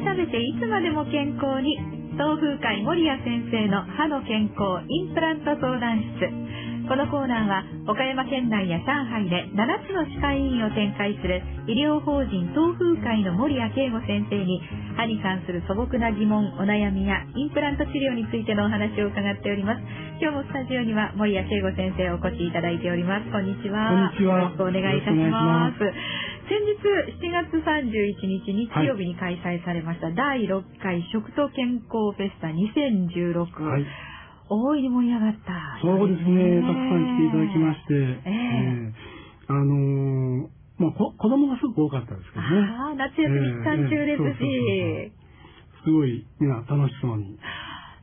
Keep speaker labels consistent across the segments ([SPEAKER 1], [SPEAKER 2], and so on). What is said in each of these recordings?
[SPEAKER 1] く食べていつまでも健康に。東風会守谷先生の歯の健康インプラント相談室。このコーナーは岡山県内や上海で7つの歯科医院を展開する医療法人東風会の守谷慶吾先生に歯に関する素朴な疑問お悩みやインプラント治療についてのお話を伺っております。今日もスタジオには守谷慶吾先生をお越しいただいております。こんにちは。
[SPEAKER 2] こんにちは。
[SPEAKER 1] よろしくお願いいたします先日7月31日日曜日に開催されました、第6回食と健康フェスタ2016、
[SPEAKER 2] はい。
[SPEAKER 1] 大いに盛り上がった、
[SPEAKER 2] そうですね。たくさん来ていただきまして、
[SPEAKER 1] ええ
[SPEAKER 2] えあのーまあ、こ子供がすごく多かったですけどね。
[SPEAKER 1] ああ夏休み期間中ですし、
[SPEAKER 2] ええすごいみんな楽しそうに。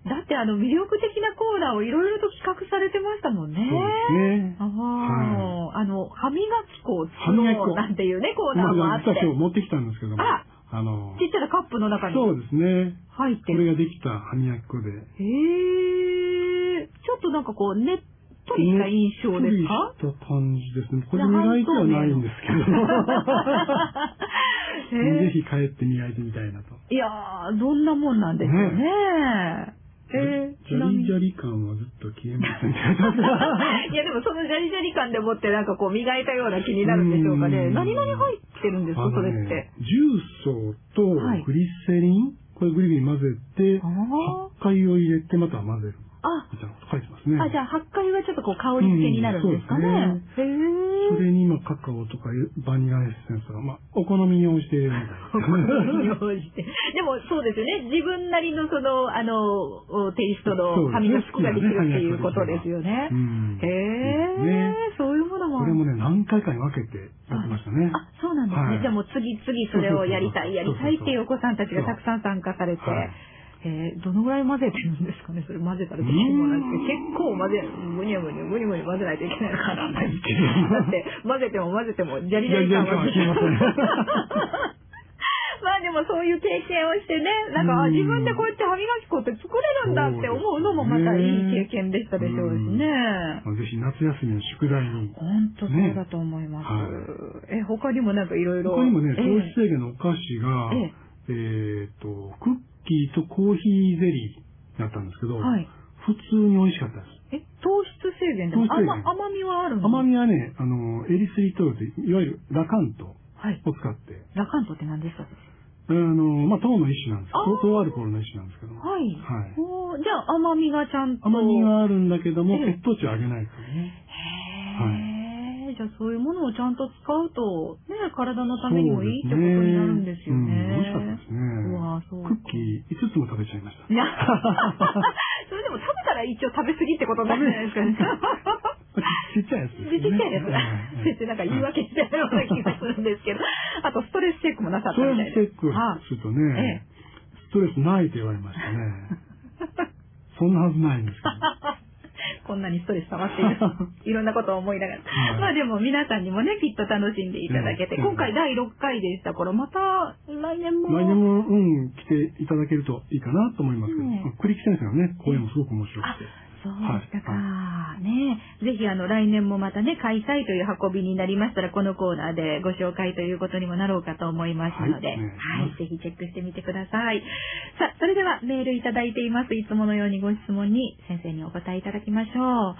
[SPEAKER 1] だってあの魅力的なコーナーをいろいろと企画されてましたもんね。
[SPEAKER 2] そうですね。
[SPEAKER 1] 歯磨き粉を作
[SPEAKER 2] 歯磨き粉
[SPEAKER 1] ろうなんていうね、コーナーもあ
[SPEAKER 2] まあ、
[SPEAKER 1] って。
[SPEAKER 2] 実は今日持ってきたんですけども、
[SPEAKER 1] あ
[SPEAKER 2] あの
[SPEAKER 1] ちっちゃなカップの中に
[SPEAKER 2] そうですね。
[SPEAKER 1] 入ってる。
[SPEAKER 2] これができた歯磨き粉で。
[SPEAKER 1] へえ、ちょっとなんかこう、ねっとりした印象ですか？
[SPEAKER 2] ねっとりした感じですね。これ磨いてはないんですけど。
[SPEAKER 1] へ
[SPEAKER 2] ぜひ帰って磨いてみたいなと。
[SPEAKER 1] えいやー、どんなもんなんですよね。えー、
[SPEAKER 2] ジャリジャリ感はずっと消えません。
[SPEAKER 1] いやでもそのジャリジャリ感でもってなんかこう磨いたような気になるんでしょうかね。
[SPEAKER 2] うん
[SPEAKER 1] 何々入ってるんですか
[SPEAKER 2] あの
[SPEAKER 1] それって
[SPEAKER 2] ね。重曹と
[SPEAKER 1] はい
[SPEAKER 2] グリセリン、これグリグリ混ぜて、
[SPEAKER 1] あー
[SPEAKER 2] 八海を入れてまた混ぜる。
[SPEAKER 1] あ、
[SPEAKER 2] みたいなこと書いてますね。
[SPEAKER 1] あ、じゃあ八回はちょっとこう香り付けになるんですかね。
[SPEAKER 2] うん
[SPEAKER 1] へえ。
[SPEAKER 2] それにまあカカオとかバニラエッセンスが、まあ、お好みに応じて入れるみたい
[SPEAKER 1] お好みに
[SPEAKER 2] な。
[SPEAKER 1] 応じて。でもそうですよね。自分なりのその、あの、おテイストの
[SPEAKER 2] そうですね
[SPEAKER 1] 歯磨き粉ができるっていうことですよね
[SPEAKER 2] う。ん。
[SPEAKER 1] へえ、
[SPEAKER 2] ね
[SPEAKER 1] そういうものも
[SPEAKER 2] これもね、何回かに分けてやってましたね。
[SPEAKER 1] あ、そうなんですね。
[SPEAKER 2] はい
[SPEAKER 1] じゃあもう次々それをやりたい、やりたいっていうお子さんたちがたくさん参加されて、
[SPEAKER 2] はい
[SPEAKER 1] えーどのぐらい混ぜてるんですかね？それ混ぜたらどうしようもない。ですけど、結構混ぜ、むにゃむにゃ、むにむに混ぜないといけないのかな。だって、混ぜても混ぜても、ジャリジャリ感は。
[SPEAKER 2] 消えません
[SPEAKER 1] まあでもそういう経験をしてね、なんか、自分でこうやって歯磨き粉って作れるんだって思うのもまたいい経験でしたでしょうしね。
[SPEAKER 2] まあぜひ夏休みの宿題に。
[SPEAKER 1] 本当そうだと思います。
[SPEAKER 2] ね。は
[SPEAKER 1] え、他にもなんかいろいろ。
[SPEAKER 2] 他にもね、
[SPEAKER 1] ええ。
[SPEAKER 2] 糖質制限のお菓子が、
[SPEAKER 1] え
[SPEAKER 2] え。っ、と、クッキーとコーヒーゼリーだったんですけど、
[SPEAKER 1] はい。
[SPEAKER 2] 普通に美味しかったです。
[SPEAKER 1] え、糖質制限でも甘甘みはあるんです
[SPEAKER 2] 甘みはね、あの、エリスリトールという、いわゆるラカント
[SPEAKER 1] はい。
[SPEAKER 2] を使って、
[SPEAKER 1] ラカントって何ですか？
[SPEAKER 2] あの、まあ、糖の一種なんです
[SPEAKER 1] あー
[SPEAKER 2] 糖糖アルコールの一種なんですけども、
[SPEAKER 1] はい。
[SPEAKER 2] はい
[SPEAKER 1] じゃあ甘みがちゃんと。
[SPEAKER 2] 甘みがあるんだけども、
[SPEAKER 1] ええ
[SPEAKER 2] 血糖値を上げないからね。
[SPEAKER 1] じゃあそういうものをちゃんと使うと、ね、体のためにもいいってことになるんですよね。
[SPEAKER 2] うん、美味しかったですね。
[SPEAKER 1] うわそうか
[SPEAKER 2] クッキー5つも食べちゃいました。
[SPEAKER 1] いや、それでも食べたら一応食べ過ぎってことになるじゃないですかね。
[SPEAKER 2] ちっちゃいやつです、ね。
[SPEAKER 1] ちっちゃいやつ先生なんか言い訳してるような気がするんですけど、あとストレスチェックもなさった
[SPEAKER 2] スト
[SPEAKER 1] みたいです。
[SPEAKER 2] レスチェック
[SPEAKER 1] は
[SPEAKER 2] するとね、ストレスないと言われましたね。そんなはずないんですけど。
[SPEAKER 1] こんなにストレス溜まっている。いろんなことを思いながら。
[SPEAKER 2] はい
[SPEAKER 1] まあでも皆さんにもね、きっと楽しんでいただけて、
[SPEAKER 2] うん
[SPEAKER 1] 今回第6回でしたから、また来年も。
[SPEAKER 2] 来年も、うん、来ていただけるといいかなと思いますけど、
[SPEAKER 1] ね
[SPEAKER 2] 栗木先生のね、講演もすごく面白く
[SPEAKER 1] あ
[SPEAKER 2] て。、
[SPEAKER 1] そうでしたか。
[SPEAKER 2] は
[SPEAKER 1] ねぜひあの来年もまたね、開催という運びになりましたら、このコーナーでご紹介ということにもなろうかと思いますので、
[SPEAKER 2] はい
[SPEAKER 1] はい、ぜひチェックしてみてください。さあ、それではメールいただいています。いつものようにご質問に先生にお答えいただきましょう。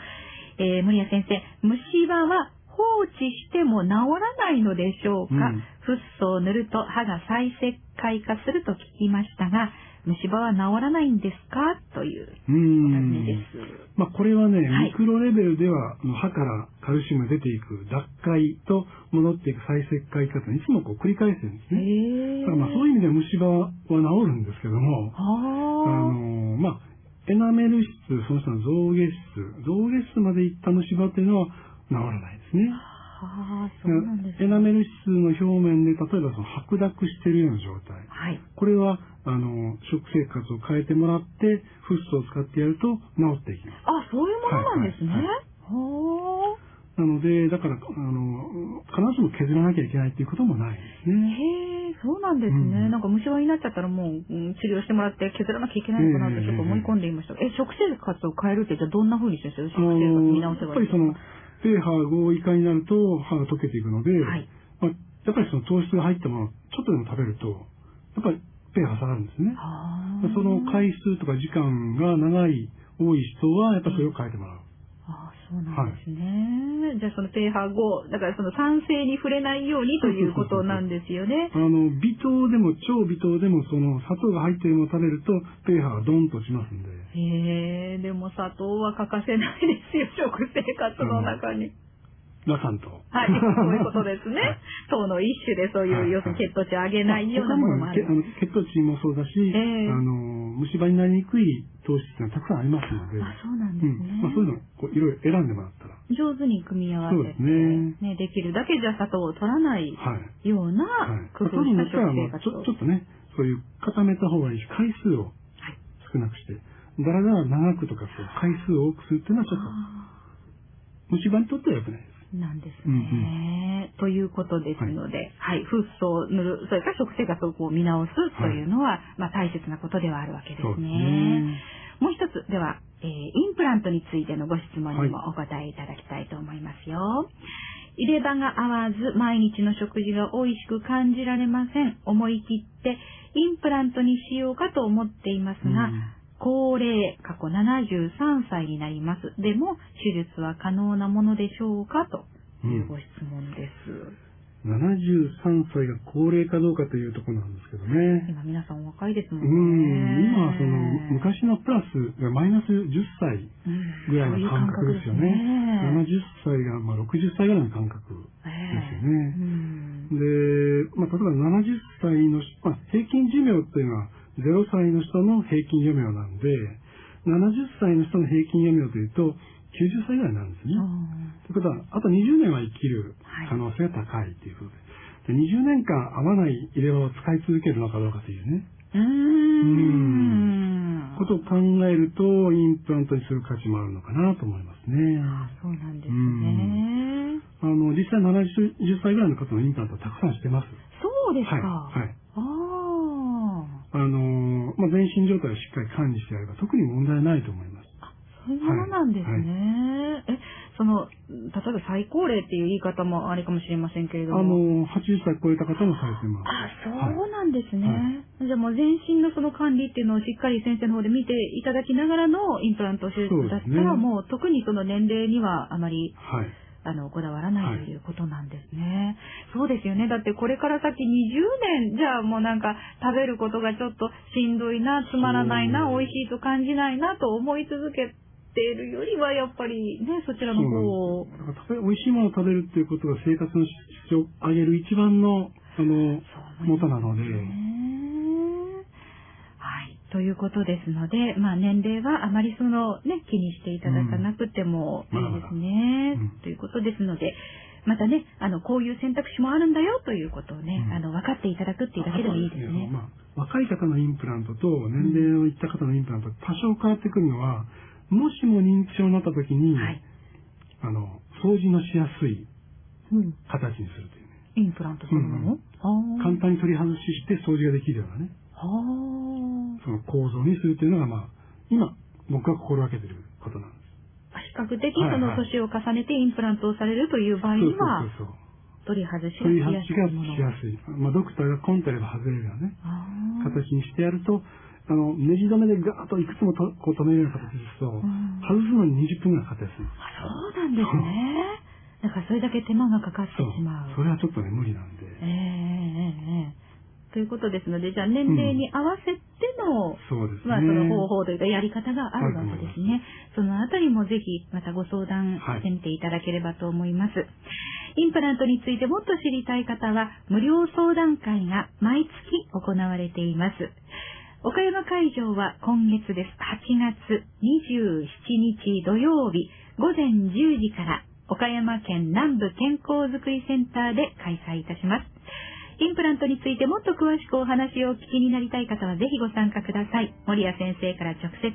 [SPEAKER 1] えー、森谷先生、虫歯は放置しても治らないのでしょうか、
[SPEAKER 2] うん
[SPEAKER 1] フッ素を塗ると歯が再石灰化すると聞きましたが、虫歯は治らないんですか？という
[SPEAKER 2] う
[SPEAKER 1] お尋ね
[SPEAKER 2] ん。
[SPEAKER 1] です。
[SPEAKER 2] まあ、これはね、
[SPEAKER 1] はい
[SPEAKER 2] ミクロレベルでは、歯からカルシウムが出ていく脱灰と戻っていく再石灰化といつもこう繰り返してるんですね。
[SPEAKER 1] へ
[SPEAKER 2] だからまあそういう意味では虫歯は治るんですけども、あ
[SPEAKER 1] あ
[SPEAKER 2] のまあ、エナメル質、その人の象牙質、象牙質までいった虫歯っていうのは治らないですね。
[SPEAKER 1] ああ、そうなんです
[SPEAKER 2] エナメル質の表面で、例えばその白濁してるような状態。
[SPEAKER 1] はい。
[SPEAKER 2] これは、あの、食生活を変えてもらって、フッ素を使ってやると治っていきます。
[SPEAKER 1] あ、そういうものなんですね。
[SPEAKER 2] はいはい
[SPEAKER 1] ほー。
[SPEAKER 2] なので、だから、あの、必ずしも削らなきゃいけないっていうこともないですね。
[SPEAKER 1] へえ、そうなんですね。
[SPEAKER 2] うん
[SPEAKER 1] なんか虫歯になっちゃったらもう、うん治療してもらって削らなきゃいけないのかなってちょっと思い込んでいました。え、食生活を変えるってじゃあどんな風に先生、食
[SPEAKER 2] あの
[SPEAKER 1] 生活見直せ
[SPEAKER 2] やっ
[SPEAKER 1] ばいいですか？
[SPEAKER 2] ぱりその、pH5 以下になると歯が溶けていくので、
[SPEAKER 1] はい
[SPEAKER 2] まあ、やっぱりその糖質が入ったものをちょっとでも食べると、やっぱりペーハー下がるんですね。その回数とか時間が長い、多い人は、やっぱそれを変えてもらう。
[SPEAKER 1] そうなんですね。じゃあそのペーハー5、だからその酸性に触れないようにということなんですよね。
[SPEAKER 2] あの、微糖でも超微糖でも、その砂糖が入っているものを食べると、ペーハーがドンとしますんで。
[SPEAKER 1] へえ、でも砂糖は欠かせないですよ、食生活の中に。
[SPEAKER 2] ラカンと。
[SPEAKER 1] はい、そういうことですね
[SPEAKER 2] はい。
[SPEAKER 1] 糖の一種でそういう、
[SPEAKER 2] はい
[SPEAKER 1] 要するに血糖値を上げないようなものもある。
[SPEAKER 2] 血糖値もそうだし、
[SPEAKER 1] ええ
[SPEAKER 2] あの、虫歯になりにくい糖質がたくさんありますので、
[SPEAKER 1] あ、そうなん
[SPEAKER 2] うん
[SPEAKER 1] ですね。
[SPEAKER 2] まあ、そういうのをこういろいろ選んでもらったら、
[SPEAKER 1] 上手に組み合わせて、
[SPEAKER 2] ね
[SPEAKER 1] ね、できるだけじゃあ砂糖を取らない
[SPEAKER 2] はい。
[SPEAKER 1] ような
[SPEAKER 2] はい。
[SPEAKER 1] 工夫した食生活
[SPEAKER 2] ちょ
[SPEAKER 1] を。
[SPEAKER 2] ちょっとね、そういう固めた方がいいし、回数を
[SPEAKER 1] はい
[SPEAKER 2] 少なくして、だらだら長くとか、こう回数を多くするっていうのはちょっと、
[SPEAKER 1] あ
[SPEAKER 2] 虫歯にとっては良くないです。
[SPEAKER 1] ーなんですね、ということですので、はい、フッ素を塗る、それから食生活をこう見直すというのは、まあ大切なことではあるわけですね。もう一つ、では、えーインプラントについてのご質問にもお答えいただきたいと思いますよ。入れ歯が合わず、毎日の食事が美味しく感じられません。思い切って、インプラントにしようかと思っていますが、
[SPEAKER 2] うん
[SPEAKER 1] 高齢、過去73歳になります。でも、手術は可能なものでしょうか？というご質問です。
[SPEAKER 2] 73歳が高齢かどうかというところなんですけどね。
[SPEAKER 1] 今皆さんお若いですも
[SPEAKER 2] うん
[SPEAKER 1] ね。
[SPEAKER 2] ん、今はその、昔のプラスがマイナス10歳
[SPEAKER 1] うん
[SPEAKER 2] ぐらいの感覚ですよね。
[SPEAKER 1] そういう
[SPEAKER 2] 70歳がまあ60歳ぐらいの感覚ですよね。
[SPEAKER 1] うん
[SPEAKER 2] で、まあ、例えば70歳の人、まあ、平均寿命っていうのは0歳の人の平均寿命なんで、70歳の人の平均寿命というと90歳ぐらいなんですね。ということは、あと20年は生きる可能性が高いということで。で20年間合わない入れ歯を使い続けるのかどうかというね、
[SPEAKER 1] うーん。
[SPEAKER 2] ことを考えると、インプラントにする価値もあるのかなと思いますね。
[SPEAKER 1] あそうなんですね。
[SPEAKER 2] あの、実際70 10歳ぐらいの方のインプラントはたくさんしてます。
[SPEAKER 1] そうですか。
[SPEAKER 2] はい。はい。
[SPEAKER 1] ああ。
[SPEAKER 2] あの、まあ、全身状態をしっかり管理してやれば特に問題ないと思います。
[SPEAKER 1] そういうものなんですね。え、その、例えば最高齢っていう言い方もあれかもしれませんけれど
[SPEAKER 2] あ
[SPEAKER 1] も。
[SPEAKER 2] の、80歳超えた方もされてます。
[SPEAKER 1] あ、そうなんですね。
[SPEAKER 2] は
[SPEAKER 1] じゃあもう全身のその管理っていうのをしっかり先生の方で見ていただきながらのインプラント手術だったら、もう特にその年齢にはあまり
[SPEAKER 2] はい。
[SPEAKER 1] あの、こだわらな
[SPEAKER 2] はいい
[SPEAKER 1] ということなんですね。そうですよね。だってこれから先20年、じゃあもうなんか食べることがちょっとしんどいな、つまらないな、美味しいと感じないなと思い続けているよりは、やっぱりね、そちらの方を。
[SPEAKER 2] 美味しいものを食べるっていうことが生活の質を上げる一番の、あの、
[SPEAKER 1] そう
[SPEAKER 2] 元なので。
[SPEAKER 1] ということですので、まあ年齢はあまりそのね、気にしていただかなくてもいいですね。
[SPEAKER 2] うん
[SPEAKER 1] ということですので、またね、あの、こういう選択肢もあるんだよということをね、
[SPEAKER 2] うん
[SPEAKER 1] あの、分かっていただくっていうだけでもいいですね。
[SPEAKER 2] まあ、若い方のインプラントと年齢のいった方のインプラント多少変わってくるのは、もしも認知症になった時に、
[SPEAKER 1] はい。
[SPEAKER 2] あの、掃除のしやすい
[SPEAKER 1] うん。
[SPEAKER 2] 形にするというね。
[SPEAKER 1] インプラントするもの、
[SPEAKER 2] うん簡単に取り外しして掃除ができるようなね、
[SPEAKER 1] あー
[SPEAKER 2] その構造にするというのが、まあ、今、僕が心がけていることなんです。
[SPEAKER 1] 比較的
[SPEAKER 2] はい
[SPEAKER 1] その年を重ねてインプラントをされるという場合には、取り外しが
[SPEAKER 2] そう。取り
[SPEAKER 1] しや
[SPEAKER 2] 外しが。しやすい。まあ、ドクターがコンタレば外れるようなね、形にしてやると、あの、ネジ止めでガーッといくつもとこう止めるような形ですと、
[SPEAKER 1] ん
[SPEAKER 2] 外すのに20分ぐらいかかったりするんです。
[SPEAKER 1] あそうなんですね。だからそれだけ手間がかかってしまう。。
[SPEAKER 2] それはちょっとね、無理なんで。
[SPEAKER 1] ええええええということですので、じゃあ年齢に合わせての、
[SPEAKER 2] そうですね。
[SPEAKER 1] まあその方法というかやり方があるわけですね。そのあたりもぜひまたご相談してみていただければと思います。インプラントについてもっと知りたい方は無料相談会が毎月行われています。岡山会場は今月です。8月27日土曜日午前10時から岡山県南部健康づくりセンターで開催いたします。インプラントについてもっと詳しくお話をお聞きになりたい方はぜひご参加ください。森谷先生から直接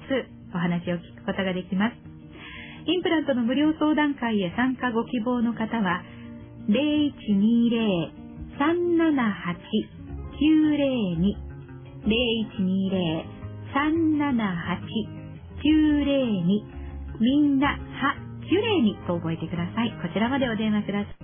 [SPEAKER 1] お話を聞くことができます。インプラントの無料相談会へ参加ご希望の方は、0120-378-902 0120-378-902みんな、は、キュレイにと覚えてください。こちらまでお電話ください。